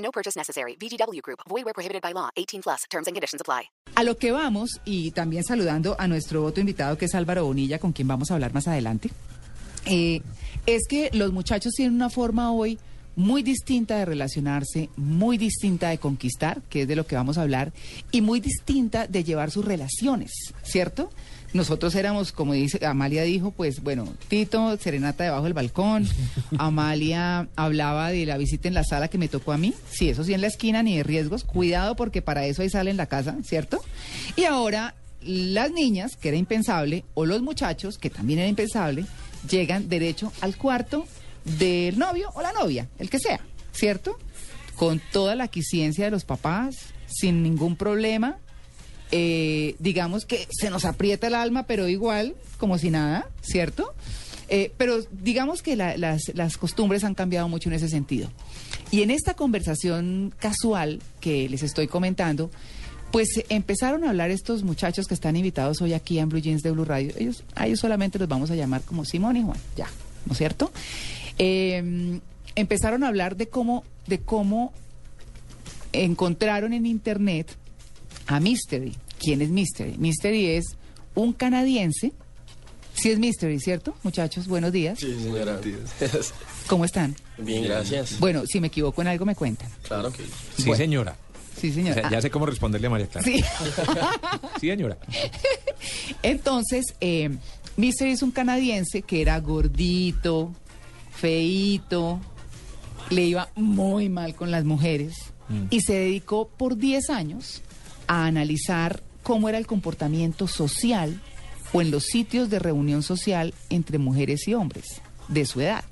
No purchase necessary. VGW Group. Void where prohibited by law. 18 plus. Terms and conditions apply. A lo que vamos, y también saludando a nuestro otro invitado que es Álvaro Bonilla, con quien vamos a hablar más adelante, eh, es que los muchachos tienen una forma hoy muy distinta de relacionarse, muy distinta de conquistar, que es de lo que vamos a hablar, y muy distinta de llevar sus relaciones, ¿cierto? Nosotros éramos, como dice Amalia dijo, pues bueno, Tito, serenata debajo del balcón. Amalia hablaba de la visita en la sala que me tocó a mí. Sí, eso sí en la esquina, ni de riesgos. Cuidado porque para eso hay sala en la casa, ¿cierto? Y ahora las niñas, que era impensable, o los muchachos, que también era impensable, llegan derecho al cuarto del novio o la novia, el que sea, ¿cierto? Con toda la quisiencia de los papás, sin ningún problema. Eh, digamos que se nos aprieta el alma, pero igual, como si nada, ¿cierto? Eh, pero digamos que la- las, las costumbres han cambiado mucho en ese sentido. Y en esta conversación casual que les estoy comentando, pues eh, empezaron a hablar estos muchachos que están invitados hoy aquí en Blue Jeans de Blue Radio. Ellos, a ellos solamente los vamos a llamar como Simón y Juan, ya, ¿no es cierto? Eh, empezaron a hablar de cómo, de cómo encontraron en internet a Mystery. ¿Quién es Mystery? Mystery es un canadiense. Sí es Mystery, ¿cierto? Muchachos, buenos días. Sí, señora. ¿Cómo están? Bien, gracias. Bueno, si me equivoco en algo me cuentan. Claro que Sí, Bueno. señora. Sí, O señor. sea, ya sé cómo responderle a María Clara. Sí. Sí, señora. Entonces, eh, Mystery es un canadiense que era gordito, feíto, le iba muy mal con las mujeres y se dedicó por 10 años a analizar cómo era el comportamiento social o en los sitios de reunión social entre mujeres y hombres de su edad.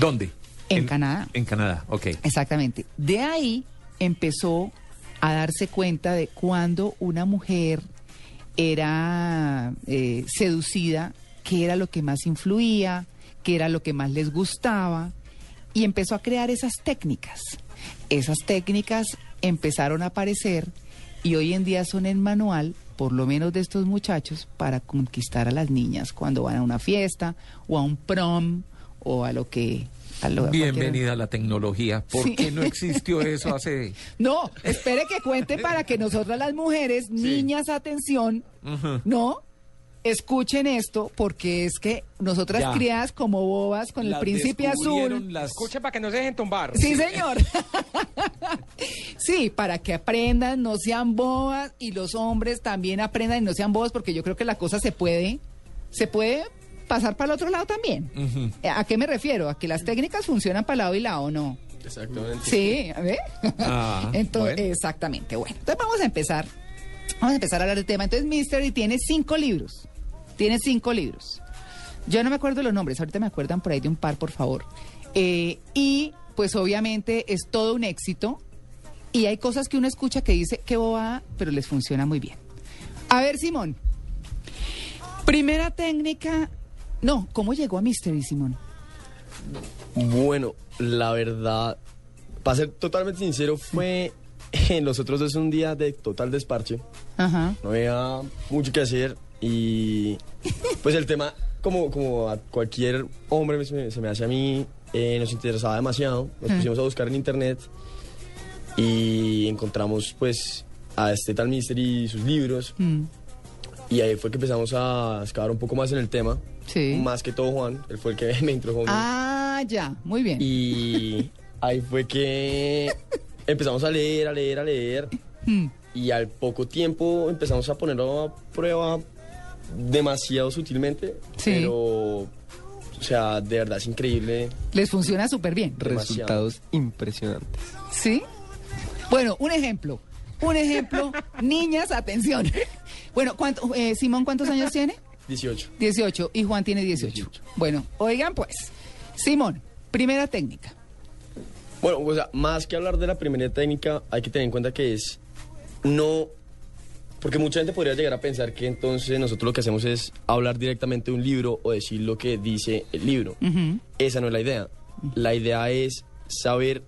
¿Dónde? En Canadá. En Canadá, ok. Exactamente. De ahí empezó a darse cuenta de cuando una mujer era eh, seducida, qué era lo que más influía, qué era lo que más les gustaba, y empezó a crear esas técnicas. Esas técnicas empezaron a aparecer y hoy en día son en manual, por lo menos de estos muchachos, para conquistar a las niñas cuando van a una fiesta o a un prom o a lo que... A lo, Bienvenida a la tecnología. ¿Por Sí. qué no existió eso hace...? No, espere que cuente para que nosotras las mujeres, niñas, atención, no, escuchen esto, porque es que nosotras Ya. criadas como bobas con el príncipe azul. Las... Escuchen para que no se dejen tumbar. Sí, señor. sí, para que aprendan, no sean bobas y los hombres también aprendan y no sean bobas, porque yo creo que la cosa se puede, se puede pasar para el otro lado también. ¿A qué me refiero? A que las técnicas funcionan para lado y lado, ¿no? Exactamente. Sí, a ver. Ah, Entonces, bueno. exactamente. Bueno, entonces vamos a empezar. Vamos a empezar a hablar del tema. Entonces, Mystery tiene cinco libros. Tiene cinco libros. Yo no me acuerdo los nombres, ahorita me acuerdan por ahí de un par, por favor. Eh, y pues obviamente es todo un éxito. Y hay cosas que uno escucha que dice que bobada, pero les funciona muy bien. A ver, Simón. Primera técnica. No, ¿cómo llegó a Mystery, Simón? Bueno, la verdad, para ser totalmente sincero, fue en los otros dos un día de total desparche. Ajá. No había mucho que hacer y pues el tema, como, como a cualquier hombre se me, se me hace a mí, eh, nos interesaba demasiado. Nos pusimos a buscar en internet y encontramos pues a este tal Mystery y sus libros. Mm, Y ahí fue que empezamos a excavar un poco más en el tema. sí. Más que todo Juan, él fue el que me introdujo. Ah, ya. Muy bien. Y ahí fue que empezamos a leer, a leer, a leer. Mm. Y al poco tiempo empezamos a ponerlo a prueba demasiado sutilmente. Sí. Pero, o sea, de verdad es increíble. Les funciona súper bien. Demasiado. Resultados impresionantes. ¿Sí? Bueno, un ejemplo. Un ejemplo. Niñas, atención. Bueno, ¿cuánto, eh, Simón, ¿cuántos años tiene? 18. 18. Y Juan tiene 18. Bueno, oigan pues. Simón, primera técnica. Bueno, o sea, más que hablar de la primera técnica, hay que tener en cuenta que es no... Porque mucha gente podría llegar a pensar que entonces nosotros lo que hacemos es hablar directamente de un libro o decir lo que dice el libro. Esa no es la idea. La idea es saber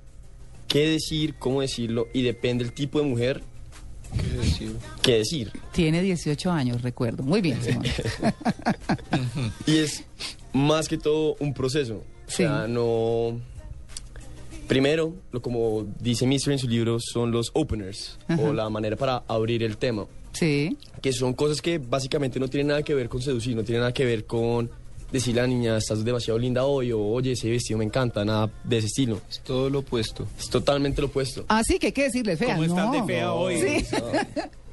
qué decir, cómo decirlo y depende del tipo de mujer qué decir. Tiene 18 años, recuerdo. Muy bien, Simón. Y es más que todo un proceso. O Sí. sea, no... Primero, lo como dice Mister en su libro, son los openers, o la manera para abrir el tema. Sí. Que son cosas que básicamente no tienen nada que ver con seducir, no tienen nada que ver con decirle a la niña, estás demasiado linda hoy, o oye, ese vestido me encanta, nada de ese estilo. Es todo lo opuesto. Es totalmente lo opuesto. Ah, sí, que hay que decirles fea. ¿Cómo estás no. de fea hoy? Sí.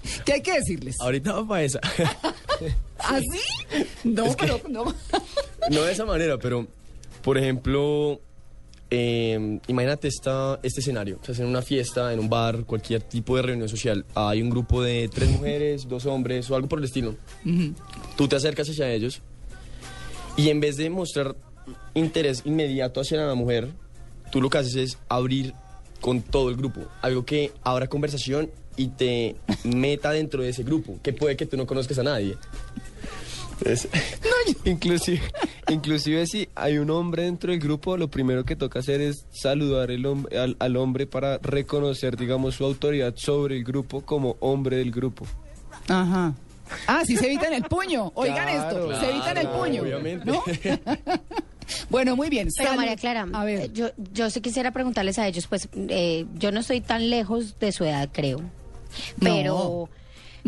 ¿Qué hay que decirles? Ahorita va para esa. ¿Así? No, pero no. no de esa manera, pero, por ejemplo, eh, imagínate esta, este escenario. Estás en una fiesta, en un bar, cualquier tipo de reunión social. Hay un grupo de tres mujeres, dos hombres o algo por el estilo. Tú te acercas hacia ellos y en vez de mostrar interés inmediato hacia la mujer, tú lo que haces es abrir con todo el grupo. Algo que abra conversación y te meta dentro de ese grupo, que puede que tú no conozcas a nadie. Entonces, Inclusive, inclusive si hay un hombre dentro del grupo, lo primero que toca hacer es saludar el hom- al, al hombre para reconocer, digamos, su autoridad sobre el grupo como hombre del grupo. Ajá. Ah, sí se evitan el puño. Oigan Claro, esto, se evitan el claro, puño. obviamente. ¿no? bueno, muy bien. Pero Salud. María Clara, A ver. eh, yo, yo sí quisiera preguntarles a ellos, pues eh, yo no estoy tan lejos de su edad, creo. Pero... No,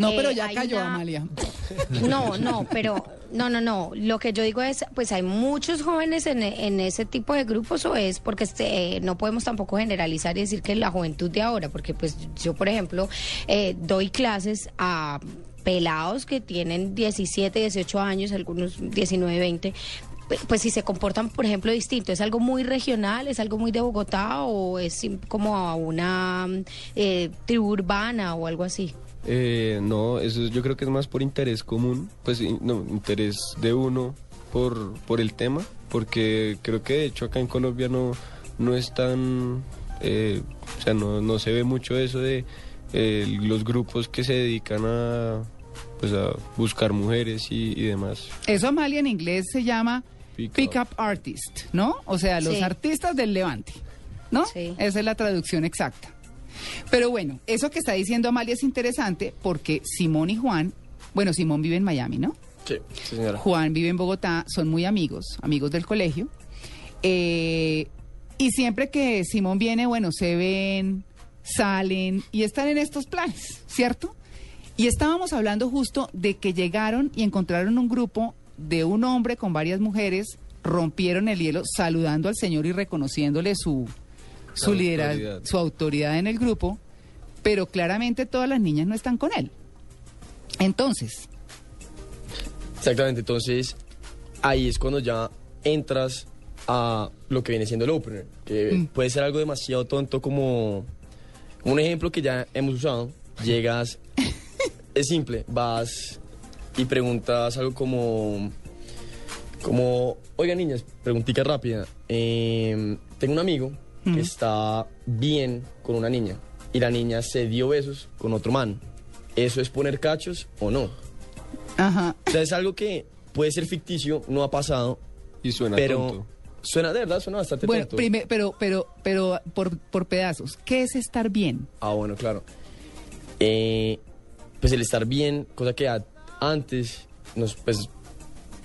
eh, pero ya hay cayó, una- Amalia. No, no, pero no, no, no. Lo que yo digo es, pues hay muchos jóvenes en, en ese tipo de grupos o es porque este, no podemos tampoco generalizar y decir que la juventud de ahora, porque pues yo, por ejemplo, eh, doy clases a pelados que tienen 17, 18 años, algunos 19, 20. pe- Pues si se comportan, por ejemplo, distinto, ¿es algo muy regional, es algo muy de Bogotá o es como a una eh, tribu urbana o algo así? Eh, no, eso yo creo que es más por interés común, pues no, interés de uno por, por el tema, porque creo que de hecho acá en Colombia no, no es tan, eh, o sea, no, no se ve mucho eso de eh, los grupos que se dedican a, pues a buscar mujeres y, y demás. Eso, Amalia, en inglés se llama Pick pick up. up artist, ¿no? O sea, los Sí. artistas del levante, ¿no? Sí. Esa es la traducción exacta. Pero bueno, eso que está diciendo Amalia es interesante porque Simón y Juan, bueno, Simón vive en Miami, ¿no? sí, señora. Juan vive en Bogotá, son muy amigos, amigos del colegio. Eh, y siempre que Simón viene, bueno, se ven, salen y están en estos planes, ¿cierto? Y estábamos hablando justo de que llegaron y encontraron un grupo de un hombre con varias mujeres, rompieron el hielo saludando al señor y reconociéndole su, su liderazgo, su autoridad en el grupo, pero claramente todas las niñas no están con él. Entonces, Exactamente, entonces ahí es cuando ya entras a lo que viene siendo el opener, que puede ser algo demasiado tonto como un ejemplo que ya hemos usado. Llegas, es simple, vas y preguntas algo como, como, oiga niñas, preguntica rápida, em, tengo un amigo que está bien con una niña y la niña se dio besos con otro man. ¿Eso es poner cachos o no? ajá. O sea, es algo que puede ser ficticio, no ha pasado, Y suena pero tonto. suena de verdad, suena bastante Bueno, tonto. prime- pero, pero, pero por, por pedazos, ¿qué es estar bien? Ah, bueno, claro. Eh, pues el estar bien, cosa que a- antes, nos, pues,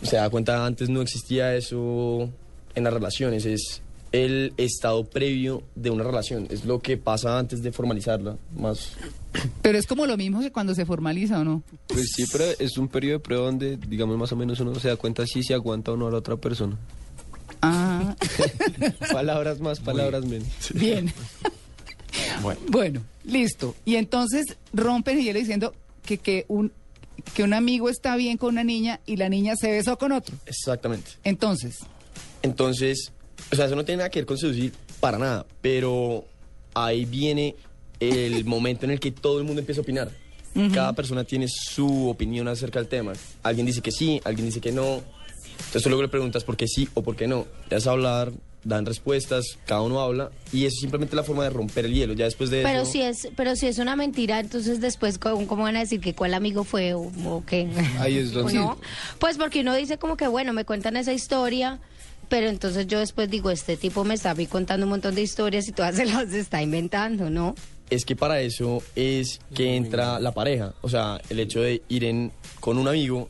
se da cuenta, antes no existía eso en las relaciones, es el estado previo de una relación, es lo que pasa antes de formalizarla, más... Pero es como lo mismo que cuando se formaliza o no. Pues sí, pero es un periodo de prueba donde, digamos, más o menos uno se da cuenta si se aguanta o no a la otra persona. Ah, palabras más, palabras menos. bien. Bueno. listo. Y entonces rompen el hielo diciendo que, que, un, que un amigo está bien con una niña y la niña se besó con otro. Exactamente. Entonces, Entonces, o sea, eso no tiene nada que ver con seducir para nada, pero ahí viene el momento en el que todo el mundo empieza a opinar. Cada persona tiene su opinión acerca del tema. Alguien dice que sí, alguien dice que no. Entonces tú luego le preguntas por qué sí o por qué no. Te vas a hablar dan respuestas, cada uno habla y es simplemente la forma de romper el hielo. Ya después de Pero eso... si es, pero si es una mentira, entonces después cómo, cómo van a decir que cuál amigo fue o, o qué. Ahí es ¿O donde- no? Pues porque uno dice como que bueno, me cuentan esa historia, pero entonces yo después digo, este tipo me está a contando un montón de historias y todas se las está inventando, ¿no? es que para eso es que entra la pareja. O sea, el hecho de ir en, con un amigo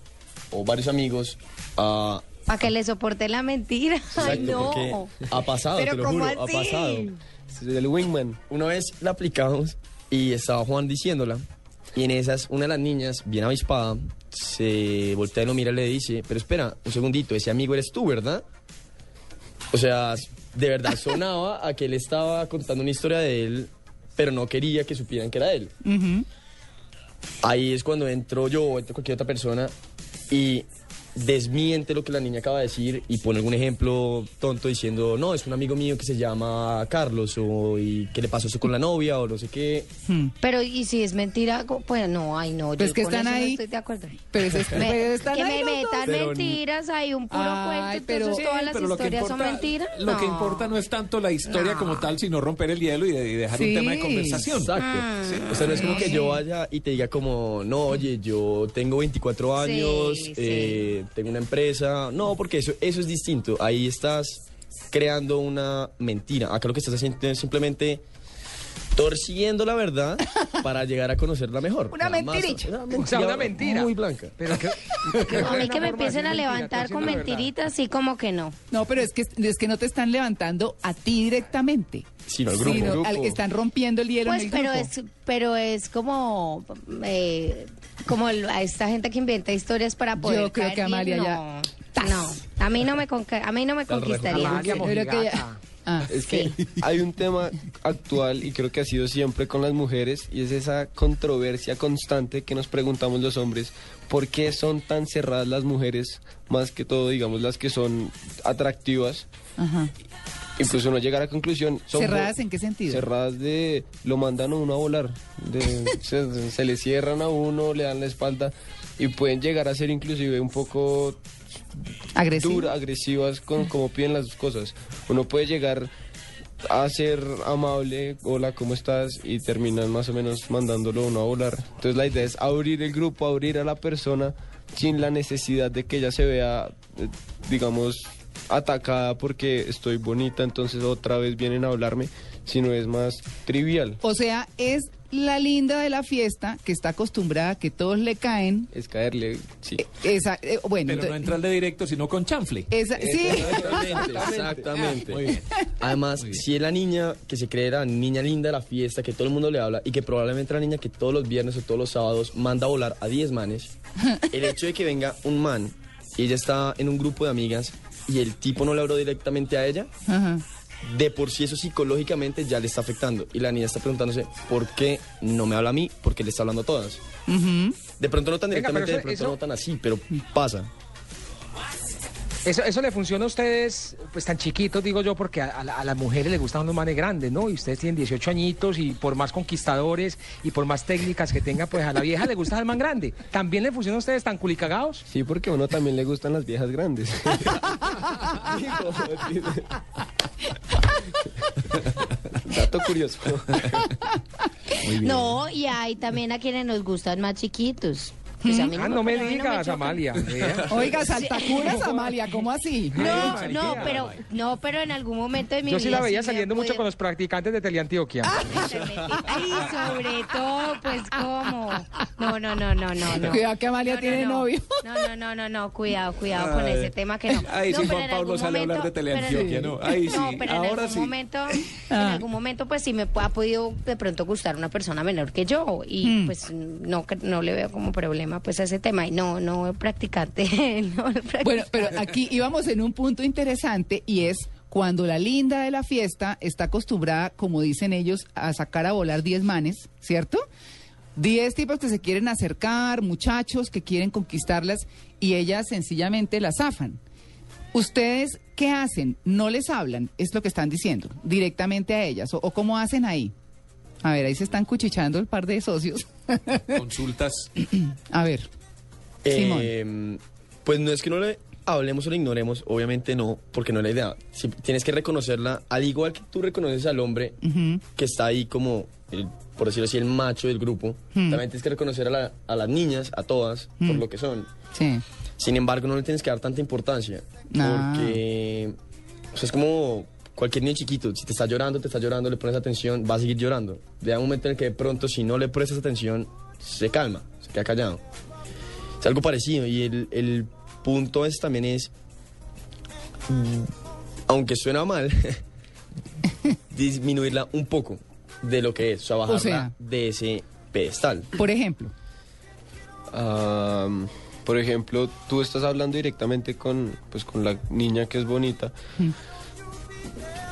o varios amigos a... Para que le soporte la mentira. Ay, Exacto, no. porque ha pasado, Pero te lo ¿cómo juro, ha así? pasado. El wingman. Una vez la aplicamos y estaba Juan diciéndola. Y en esas, una de las niñas, bien avispada, se voltea y lo mira y le dice, pero espera, un segundito, ese amigo eres tú, ¿verdad? O sea, de verdad sonaba a que él estaba contando una historia de él, pero no quería que supieran que era él. Ahí es cuando entro yo o entra cualquier otra persona y desmiente lo que la niña acaba de decir y pone algún ejemplo tonto diciendo, no, es un amigo mío que se llama Carlos o y que le pasó eso con la novia o no sé qué. Pero y si es mentira, pues no, ay no, Pues yo que con están eso no ahí. estoy de acuerdo. Pero, es- Me- pero están que ahí me metan Pero- mentiras, hay un puro Ay, cuento, pero- entonces todas las pero que historias son importa- mentiras. Lo que No. importa no es tanto la historia No. como tal, sino romper el hielo y, de- y dejar Sí. un tema de conversación. Exacto. Mm. O sea, no es como que yo vaya y te diga como, no, oye, yo tengo 24 años, Sí, tengo una empresa. No, porque eso, eso es distinto. Ahí estás creando una mentira. Acá lo que estás haciendo es simplemente torciendo la verdad para llegar a conocerla mejor. Una Nada más- mentirita. una O sea, una mentira. Muy blanca. Pero que, No, a mí que me empiecen a levantar con mentiritas, sí como que no. No, pero es que, es que no te están levantando a ti directamente. Sino al grupo. sino grupo. al que están rompiendo el hielo Pues, en el pero grupo. es, pero es como, eh, como el- a esta gente que inventa historias para poder Yo creo caer que Amalia bien, ya- no, no, a mí no me, a mí no me conquistaría. Amalia Ah, Es que hay un tema actual y creo que ha sido siempre con las mujeres y es esa controversia constante que nos preguntamos los hombres, ¿por qué son tan cerradas las mujeres, más que todo, digamos, las que son atractivas? ajá. Y pues uno llega a la conclusión... Son ¿Cerradas en qué sentido? Cerradas de... Lo mandan a uno a volar, de- se, se le cierran a uno, le dan la espalda y pueden llegar a ser inclusive un poco Agresivas con cómo piden las cosas. Uno puede llegar a ser amable, hola, ¿cómo estás? Y terminan más o menos mandándolo a uno a volar. Entonces la idea es abrir el grupo, abrir a la persona sin la necesidad de que ella se vea, eh, digamos, atacada porque estoy bonita, entonces otra vez vienen a hablarme, sino es más trivial. O sea, es la linda de la fiesta que está acostumbrada a que todos le caen. Es caerle, sí. Esa, eh, bueno, Pero no entrarle directo, sino con chanfle. esa- sí. Exactamente, exactamente. Muy bien. Además, si es la niña que se cree la niña linda de la fiesta, que todo el mundo le habla y que probablemente la niña que todos los viernes o todos los sábados manda a volar a 10 manes, el hecho de que venga un man y ella está en un grupo de amigas y el tipo no le habló directamente a ella, Ajá. De por sí eso psicológicamente ya le está afectando. Y la niña está preguntándose, ¿por qué no me habla a mí? Porque le está hablando a todas. De pronto no tan Venga, directamente, eso- de pronto eso- no tan así, pero pasa. Eso, eso le funciona a ustedes, pues tan chiquitos, digo yo, porque a, a la- a las mujeres les gustan los manes grandes, ¿no? Y ustedes tienen 18 añitos y por más conquistadores y por más técnicas que tenga, pues a la vieja le gusta el man grande. ¿También le funciona a ustedes tan culicagados? Sí, porque a uno también le gustan las viejas grandes. Dato curioso. No, y hay también a quienes nos gustan más chiquitos. Pues a mí Ah, no me digas, choca. Amalia. Oiga, saltacuras, Amalia, ¿cómo así? No, Ay, no, pero no, pero en algún momento de mi Yo vida sí la veía saliendo mucho con los practicantes de Teleantioquia. Y sobre todo, pues cómo. No, no, no, no, no, no. Cuidado que Amalia No, no, tiene no. novio. No, no, no, no, no, cuidado, cuidado con ese tema que no. Ahí No, sí pero Juan en Pablo algún sale a hablar de momento- Teleantioquia, ¿no? Ahí sí, No, pero en ahora algún sí. momento, en Ah. algún momento, pues sí me ha podido de pronto gustar una persona menor que yo y Hmm. pues no, no le veo como problema pues a ese tema y no, no practicante, no practicante. Bueno, pero aquí íbamos en un punto interesante y es cuando la linda de la fiesta está acostumbrada, como dicen ellos, a sacar a volar 10 manes, ¿cierto? 10 tipos que se quieren acercar, muchachos que quieren conquistarlas y ellas sencillamente las zafan. ¿Ustedes qué hacen? ¿No les hablan? Es lo que están diciendo, directamente a ellas. ¿O, o cómo hacen ahí? A ver, ahí se están cuchichando el par de socios. Consultas. a ver. Simón. Eh, pues no es que no le hablemos o la ignoremos, obviamente no, porque no es la idea. Si tienes que reconocerla, al igual que tú reconoces al hombre que está ahí como, el- por decirlo así, el macho del grupo, también tienes que reconocer a, la- a las niñas, a todas, por lo que son. Sí. Sin embargo, no le tienes que dar tanta importancia, Ah. porque o sea, es como cualquier niño chiquito, si te está llorando, te está llorando, le pones atención, va a seguir llorando. Llega un momento en el que de pronto, si no le prestas atención, se calma, se queda callado. Es algo parecido y el, el punto es también es, mm, aunque suena mal, disminuirla un poco de lo que es, o sea, bajarla sea. de ese pedestal. Por ejemplo. Ah, por ejemplo, tú estás hablando directamente con, pues, con la niña que es bonita.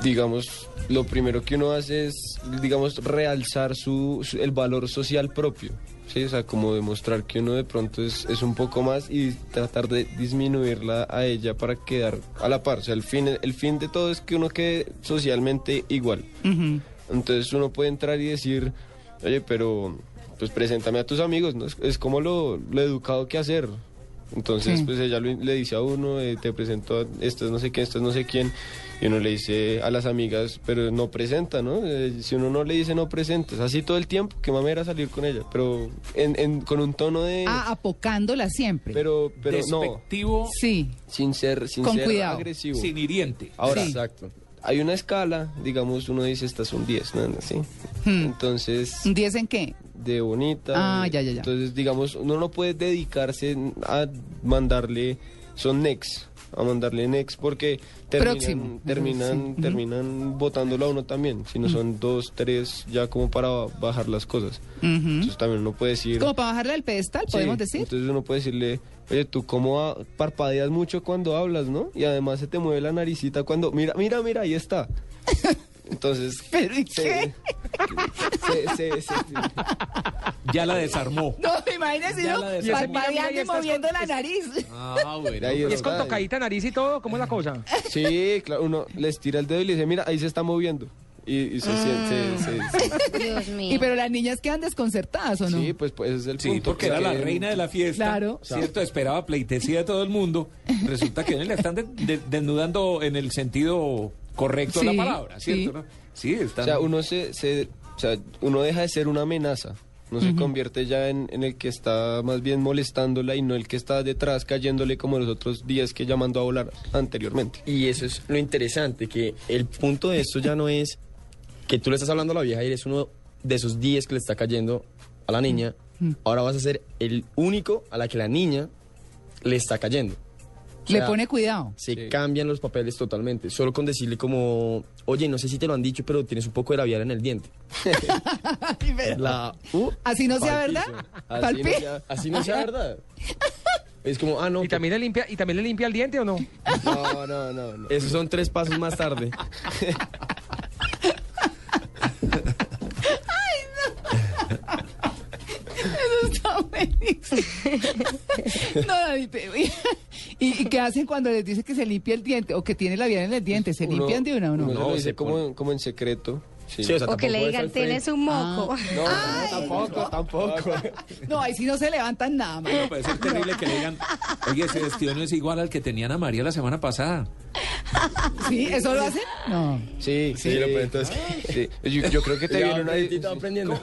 Digamos, lo primero que uno hace es, digamos, realzar su, su- el valor social propio. ¿sí? O sea, como demostrar que uno de pronto es, es un poco más y tratar de disminuirla a ella para quedar a la par. O sea, el fin, el fin de todo es que uno quede socialmente igual. Entonces uno puede entrar y decir, oye, pero pues preséntame a tus amigos, ¿no? Es, es como lo, lo educado que hacer. Entonces, Sí. pues ella lo- le dice a uno, eh, te presento a esto es no sé quién, esto es no sé quién, y uno le dice a las amigas, pero no presenta, ¿no? Eh, si uno no le dice no presentes, así todo el tiempo, que mamera salir con ella, pero en, en- con un tono de... Ah, apocándola siempre. pero, pero no, Despectivo, Sí. sin ser, sin Con ser cuidado. agresivo. sin hiriente. Ahora, Sí. Exacto. Hay una escala, digamos, uno dice, esta es un 10, ¿no? ¿Sí? Hmm. Entonces... ¿Un 10 en qué? de bonita. Ah, ya, ya, ya. Entonces, digamos, uno no puede dedicarse a mandarle, son next, a mandarle next porque terminan, Próximo. terminan, Sí. terminan votándolo a uno también. Si no son dos, tres, ya como para bajar las cosas. Entonces también uno puede decir... Como para bajarle al pedestal, Sí, podemos decir. Entonces uno puede decirle, oye, tú cómo a- parpadeas mucho cuando hablas, ¿no? Y además se te mueve la naricita cuando, mira, mira, mira, ahí está. Entonces... ¿Pero y se- qué? se- se- se- Ya la desarmó. No, imagínese desarmó. parpadeando Y moviendo la nariz. Ah, bueno. Y es con tocadita nariz y todo, ¿cómo es la cosa? Sí, claro, uno les tira el dedo y le dice, mira, ahí se está moviendo. Y, y se siente, se- se- Dios mío. Y pero las niñas quedan desconcertadas, ¿o no? sí, pues, pues ese es el Sí, punto. porque que- era la reina de la fiesta. Claro. Cierto, esperaba pleitesía de todo el mundo. Resulta que le están de- de- desnudando en el sentido correcto de Sí, la palabra, ¿cierto? sí. no? Sí, están. O sea, uno se, se- o sea, uno deja de ser una amenaza. No se convierte ya en, en el que está más bien molestándola y no el que está detrás cayéndole como los otros días que ella mandó a volar anteriormente. Y eso es lo interesante, que el punto de esto ya no es que tú le estás hablando a la vieja y eres uno de esos 10 que le está cayendo a la niña. Ahora vas a ser el único a la que la niña le está cayendo. O Le pone cuidado. Se Sí. cambian los papeles totalmente. Solo con decirle como, oye, no sé si te lo han dicho, pero tienes un poco de labial en el diente. La. Así no sea verdad. no sea- Así no sea verdad. Es como, ah, no. ¿Y también le limpia, y también le limpia el diente o no? No, no, no, no. Esos son tres pasos más tarde. Eso está buenísimo. No, ¿y, y qué hacen cuando les dice que se limpia el diente o que tiene la vida en el diente? ¿Se Uno- limpian de una o no? No, se como, como en secreto. Sí. Sí, o sea, o que le digan, tienes un moco. no, no, tampoco, tampoco. No, ahí sí no se levantan nada. No, puede ser terrible que le digan, oye, ese vestido no es igual al que tenían a María la semana pasada. ¿Sí? ¿Eso lo hacen? No. Sí, Sí, lo peor, entonces- sí. Yo, yo creo que te Ya, viene una... Alfredito, aprendiendo.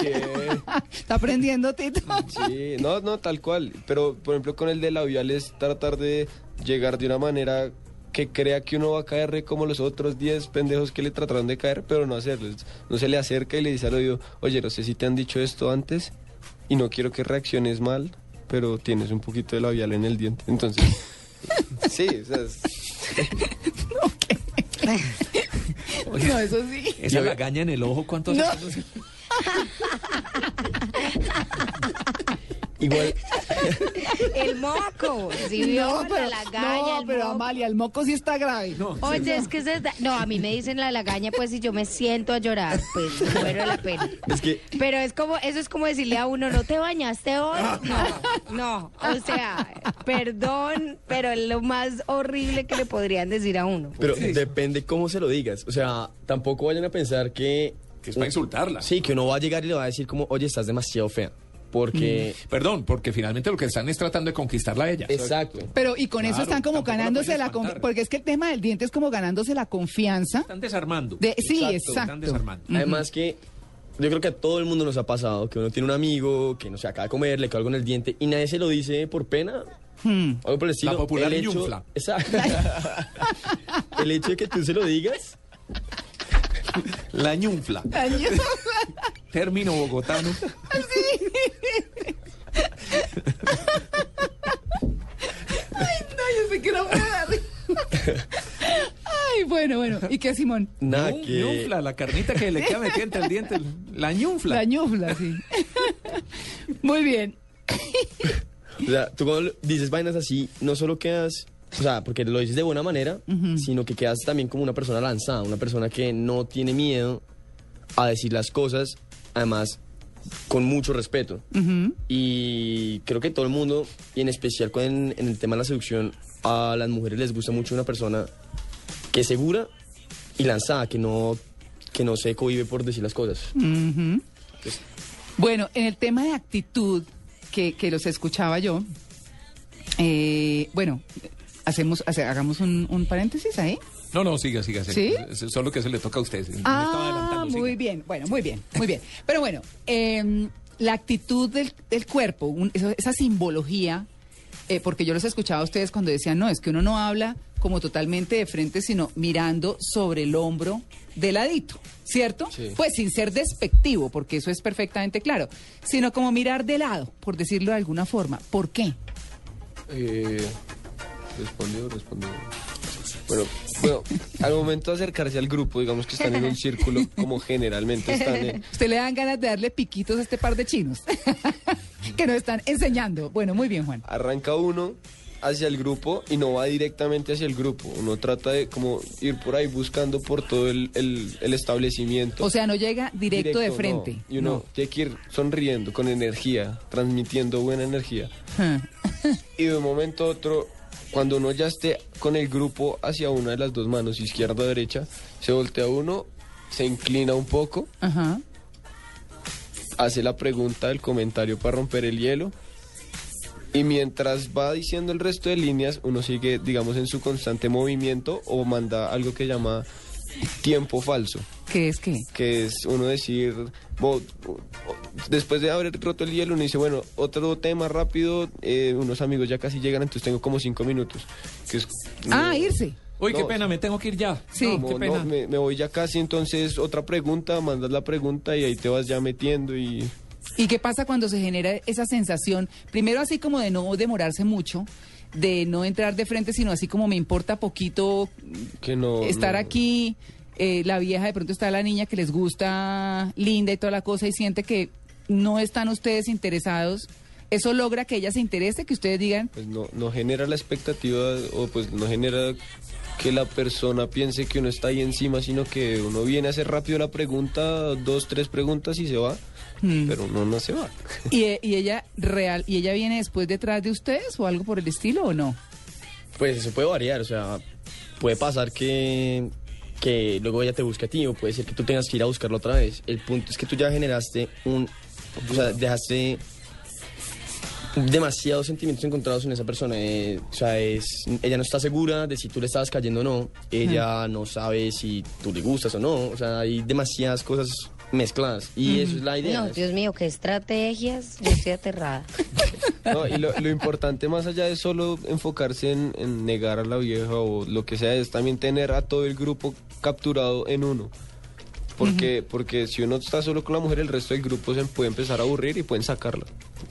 Chévere. Está aprendiendo, Tito. Sí, no, no, tal cual. Pero, por ejemplo, con el de labial es tratar de llegar de una manera que crea que uno va a caer re como los otros 10 pendejos que le trataron de caer, pero no hacerlo. No se le acerca y le dice al oído, oye, no sé si te han dicho esto antes y no quiero que reacciones mal, pero tienes un poquito de labial en el diente. Entonces, sí, o sea, es- No, eso sí. Esa lagaña en el ojo, ¿cuántos No. años? Igual, El moco. Si vio No, pero, la lagaña, no, el pero moco. Amalia, el moco sí está grave. No, Oye, es que se da- No, a mí me dicen la lagaña, pues si yo me siento a llorar, pues me muero la pena. es que Pero es como, eso es como decirle a uno, ¿no te bañaste hoy? No, no. O sea, perdón, pero es lo más horrible que le podrían decir a uno. Pero depende cómo se lo digas. O sea, tampoco vayan a pensar que... Que es para insultarla. Sí, que uno va a llegar y le va a decir como, oye, estás demasiado fea. Porque... Perdón, porque finalmente lo que están es tratando de conquistarla a ella. Exacto. Pero y con eso están como la ganándose la confianza, porque es que el tema del diente es como ganándose la confianza. Están desarmando. De, sí, Exacto, exacto. están desarmando. Además que yo creo que a todo el mundo nos ha pasado que uno tiene un amigo que no se acaba de comer, le quedó algo en el diente y nadie se lo dice por pena. Hmm. Algo por el estilo. La popular el hecho, ñunfla. Exacto. el hecho de que tú se lo digas. La ñunfla. Ay, Término bogotano. No, yo sé que no puedo dar. Ay, bueno, bueno. ¿Y qué, Simón? Nada Ñun- que. ñunfla, la carnita que le queda metida entre el diente. La ñunfla. La ñufla, sí. Muy bien. O sea, tú cuando dices vainas así, no solo quedas. O sea, porque lo dices de buena manera, sino que quedas también como una persona lanzada, una persona que no tiene miedo a decir las cosas, además con mucho respeto. Y creo que todo el mundo, y en especial con, en el tema de la seducción, a las mujeres les gusta mucho una persona que es segura y lanzada, que no, que no se cohibe por decir las cosas. Ujú. Bueno, en el tema de actitud, que, que los escuchaba yo, eh, bueno, hacemos, hace- hagamos un, un paréntesis ahí. No, no, siga, siga. siga. ¿Sí? Solo que se le toca a usted. Ah, muy siga. bien, bueno, muy bien, muy bien. Pero bueno, eh, la actitud del, del cuerpo, un- esa simbología, eh, porque yo los escuchaba a ustedes cuando decían, no, es que uno no habla como totalmente de frente, sino mirando sobre el hombro de ladito, ¿cierto? Sí. Pues sin ser despectivo, porque eso es perfectamente claro, sino como mirar de lado, por decirlo de alguna forma. ¿Por qué? Eh, respondió, respondió. Bueno, bueno, al momento de acercarse al grupo, digamos que están en un círculo, como generalmente están en, Usted le dan ganas de darle piquitos a este par de chinos que nos están enseñando. Bueno, muy bien, Juan. arranca uno hacia el grupo y no va directamente hacia el grupo. Uno trata de como ir por ahí buscando por todo el, el- el establecimiento. O sea, no llega directo, de no. frente. Y uno No. tiene que ir sonriendo, con energía, transmitiendo buena energía. Ah. Y de un momento a otro, cuando uno ya esté con el grupo hacia una de las dos manos, izquierda o derecha, se voltea uno, se inclina un poco, Ajá. hace la pregunta, el comentario para romper el hielo. Y mientras va diciendo el resto de líneas, uno sigue, digamos, en su constante movimiento o manda algo que llama tiempo falso, ¿Qué es qué? que es uno decir, bo- después de haber roto el hielo, uno dice, bueno, otro tema rápido, eh, unos amigos ya casi llegan, entonces tengo como cinco minutos. Que es, Ah, no- irse. Uy, qué No. pena, me tengo que ir ya. Sí. No, qué pena. no, me, me voy ya casi, entonces otra pregunta, mandas la pregunta y ahí te vas ya metiendo y... ¿Y qué pasa cuando se genera esa sensación? Primero así como de no demorarse mucho, de no entrar de frente, sino así como me importa poquito Que no, estar no- aquí. eh, la vieja de pronto está la niña que les gusta linda y toda la cosa y siente que no están ustedes interesados. Eso logra que ella se interese, que ustedes digan, pues no, no genera la expectativa o pues no genera que la persona piense que uno está ahí encima, sino que uno viene a hacer rápido la pregunta, dos, tres preguntas y se va, Mm. pero uno no se va. ¿y, e- y ella real, y ella viene después detrás de ustedes o algo por el estilo o no? Pues eso puede variar, o sea, puede pasar que, que luego ella te busque a ti o puede ser que tú tengas que ir a buscarla otra vez. El punto es que tú ya generaste un, o sea, dejaste demasiados sentimientos encontrados en esa persona. eh, o sea, es, ella no está segura de si tú le estabas cayendo o no, ella no sabe si tú le gustas o no, o sea, hay demasiadas cosas mezcladas y eso es la idea. No, Dios mío, qué estrategias. Yo estoy aterrada. No, y lo, lo importante más allá de solo enfocarse en, en negar a la vieja o lo que sea, es también tener a todo el grupo capturado en uno. Porque, porque si uno está solo con la mujer, el resto del grupo se puede empezar a aburrir y pueden sacarla.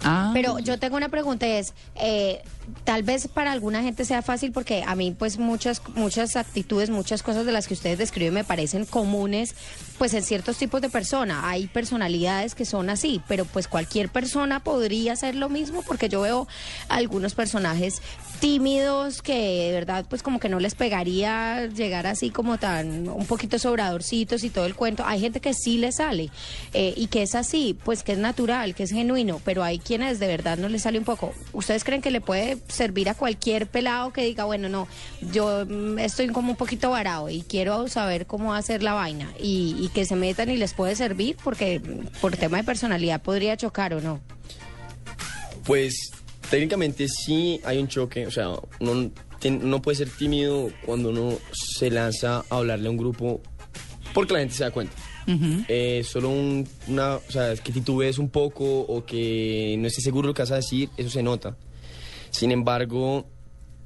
Ah, Pero yo tengo una pregunta, es, eh, tal vez para alguna gente sea fácil porque a mí pues muchas, muchas actitudes, muchas cosas de las que ustedes describen me parecen comunes pues en ciertos tipos de persona. Hay personalidades que son así, pero pues cualquier persona podría hacer lo mismo porque yo veo algunos personajes tímidos que de verdad pues como que no les pegaría llegar así como tan un poquito sobradorcitos y todo el cuento. Hay gente que sí le sale eh, y que es así, pues que es natural, que es genuino, pero hay quienes de verdad no les sale un poco. ¿Ustedes creen que le puede servir a cualquier pelado que diga, bueno, no, yo mm, estoy como un poquito varado y quiero saber cómo hacer la vaina y, que se metan y les puede servir porque mm, por tema de personalidad podría chocar o no? Pues técnicamente sí hay un choque, o sea, uno no puede ser tímido cuando uno se lanza a hablarle a un grupo porque la gente se da cuenta. Eh, solo un, una, o sea, que titubees un poco o que no estés seguro lo que vas a decir, eso se nota. Sin embargo,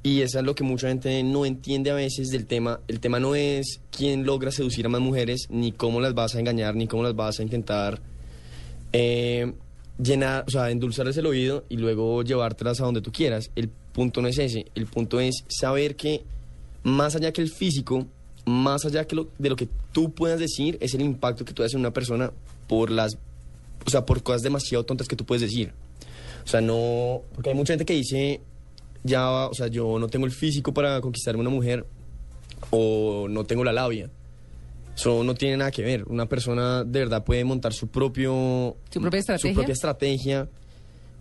y eso es lo que mucha gente no entiende a veces del tema, el tema no es quién logra seducir a más mujeres, ni cómo las vas a engañar, ni cómo las vas a intentar eh, llenar, o sea, endulzarles el oído y luego llevártelas a donde tú quieras. El punto no es ese, el punto es saber que más allá que el físico, más allá que lo- de lo que tú puedas decir, es el impacto que tú haces en una persona por las, o sea, por cosas demasiado tontas que tú puedes decir. O sea, no, porque hay mucha gente que dice, ya, o sea, yo no tengo el físico para conquistar a una mujer o no tengo la labia. Eso no tiene nada que ver. Una persona de verdad puede montar su propio... ¿Su propia estrategia? Su propia estrategia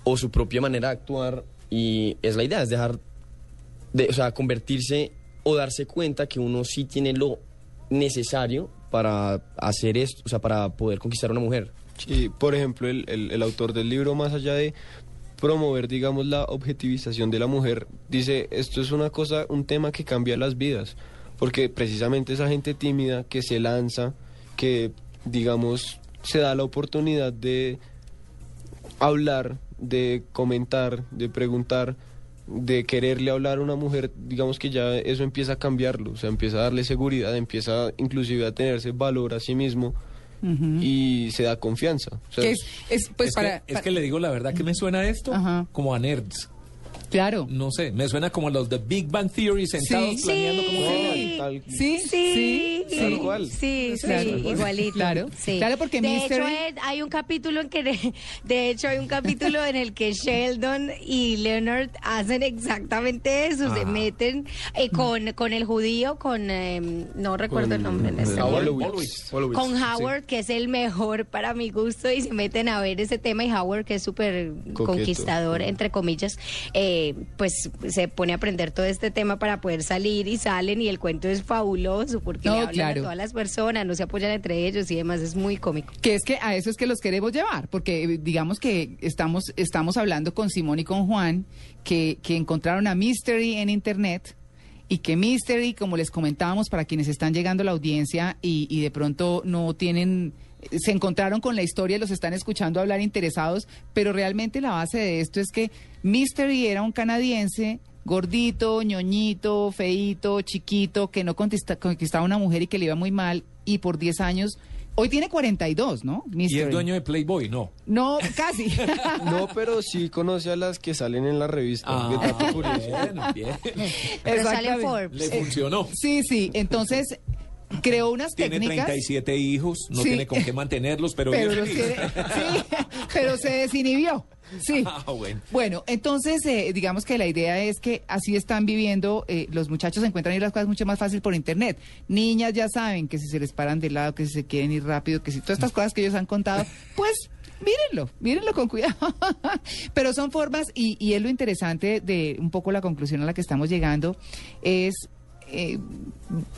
o su propia manera de actuar y es la idea, es dejar de, o sea, convertirse o darse cuenta que uno sí tiene lo necesario para hacer esto, o sea, para poder conquistar a una mujer. Sí, por ejemplo, el, autor del libro, más allá de promover, digamos, la objetivización de la mujer, dice, esto es una cosa, un tema que cambia las vidas, porque precisamente esa gente tímida que se lanza, que, digamos, se da la oportunidad de hablar, de comentar, de preguntar, de quererle hablar a una mujer, digamos que ya eso empieza a cambiarlo, o sea, empieza a darle seguridad, empieza inclusive a tenerse valor a sí mismo y se da confianza. O sea, Que es, es, pues es, para, que, es que le digo la verdad que me suena esto como a nerds. Claro. No sé, me suena como los de Big Bang Theory sentados Sí. planeando como Sí. que- tal- Sí, Sí, sí, Tal sí. cual. Sí, sí, Claro. igualito. Claro. sí. Claro, porque de Mystery- hecho es- hay un capítulo en que de hecho hay un capítulo en el que Sheldon y Leonard hacen exactamente eso, se meten eh, con, con el judío, con em, no recuerdo el nombre en este con sí. Howard, que es el mejor para mi gusto, y se meten a ver ese tema, y Howard, que es súper conquistador, entre comillas, eh, pues se pone a aprender todo este tema para poder salir y salen, y el cuento es fabuloso, porque No, le hablan claro. a todas las personas, no se apoyan entre ellos y demás, es muy cómico. Que es que a eso es que los queremos llevar, porque eh, digamos que estamos, estamos hablando con Simón y con Juan, que, que encontraron a Mystery en Internet y que Mystery, como les comentábamos, para quienes están llegando a la audiencia y, y de pronto no tienen, se encontraron con la historia y los están escuchando hablar interesados, pero realmente la base de esto es que Mystery era un canadiense gordito, ñoñito, feito, chiquito, que no contesta- conquistaba a una mujer y que le iba muy mal y por 10 años... Hoy tiene 42, ¿no? Y Mystery. es dueño de Playboy, no. No, casi. No, pero sí conoce a las que salen en la revista. bien, bien. Pero sale. Forbes. Le funcionó. Sí, sí. Entonces, creó unas Tiene técnicas. 37 hijos, no Sí. tiene con qué mantenerlos, pero, pero, los quiere- sí, pero se desinhibió. Sí. Ah, bueno. Bueno, entonces eh, digamos que la idea es que así están viviendo, eh, los muchachos encuentran ir las cosas mucho más fácil por internet. Niñas ya saben que si se les paran de lado, que si se quieren ir rápido, que si todas estas cosas que ellos han contado, pues mírenlo, mírenlo con cuidado. Pero son formas y, y es lo interesante de un poco la conclusión a la que estamos llegando, es eh,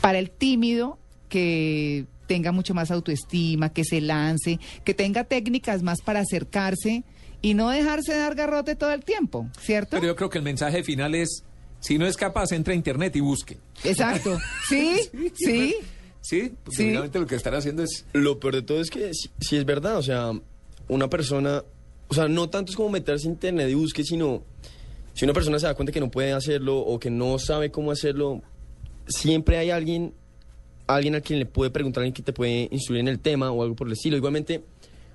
para el tímido que tenga mucho más autoestima, que se lance, que tenga técnicas más para acercarse y no dejarse dar garrote todo el tiempo, ¿cierto? Pero yo creo que el mensaje final es, si no es capaz, entre a internet y busque. Exacto. Sí, sí. Sí, porque Sí. finalmente lo que están haciendo es... Lo peor de todo es que si, si es verdad, o sea, una persona, o sea, no tanto es como meterse en internet y busque, sino si una persona se da cuenta que no puede hacerlo o que no sabe cómo hacerlo, siempre hay alguien, alguien a quien le puede preguntar, alguien que te puede instruir en el tema o algo por el estilo. Igualmente,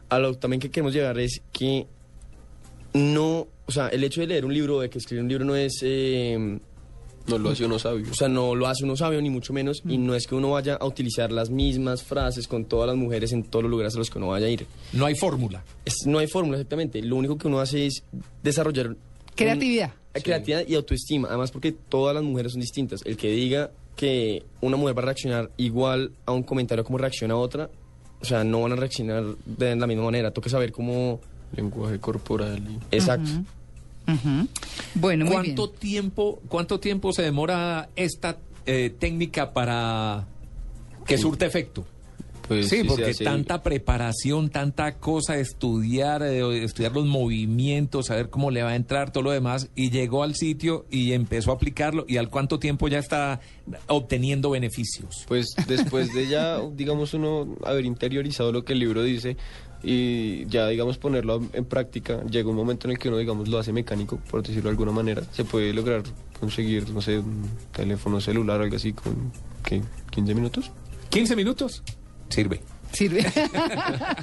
a lo también que queremos llegar es que no, o sea, el hecho de leer un libro, de que escribir un libro no es... eh, No lo hace uno sabio. o sea, no lo hace uno sabio, ni mucho menos, y no es que uno vaya a utilizar las mismas frases con todas las mujeres en todos los lugares a los que uno vaya a ir. No hay fórmula. Es- no hay fórmula exactamente. Lo único que uno hace es desarrollar un- Creatividad. eh, creatividad y autoestima. Además, porque todas las mujeres son distintas. El que diga que una mujer va a reaccionar igual a un comentario como reacciona otra, o sea, no van a reaccionar de la misma manera. Toca saber cómo. Lenguaje corporal. y- Exacto. Bueno, muy bien. ¿Cuánto tiempo, ¿Cuánto tiempo se demora esta eh, técnica para que surte efecto? Pues sí, porque tanta preparación, tanta cosa, estudiar, eh, estudiar los movimientos, saber cómo le va a entrar, todo lo demás, y llegó al sitio y empezó a aplicarlo, y al cuánto tiempo ya está obteniendo beneficios. Pues después de ya, digamos, uno haber interiorizado lo que el libro dice y ya, digamos, ponerlo en práctica, llega un momento en el que uno, digamos, lo hace mecánico, por decirlo de alguna manera. Se puede lograr conseguir, no sé, un teléfono celular o algo así con, ¿qué? ¿15 minutos? 15 minutos. Sirve. Sirve.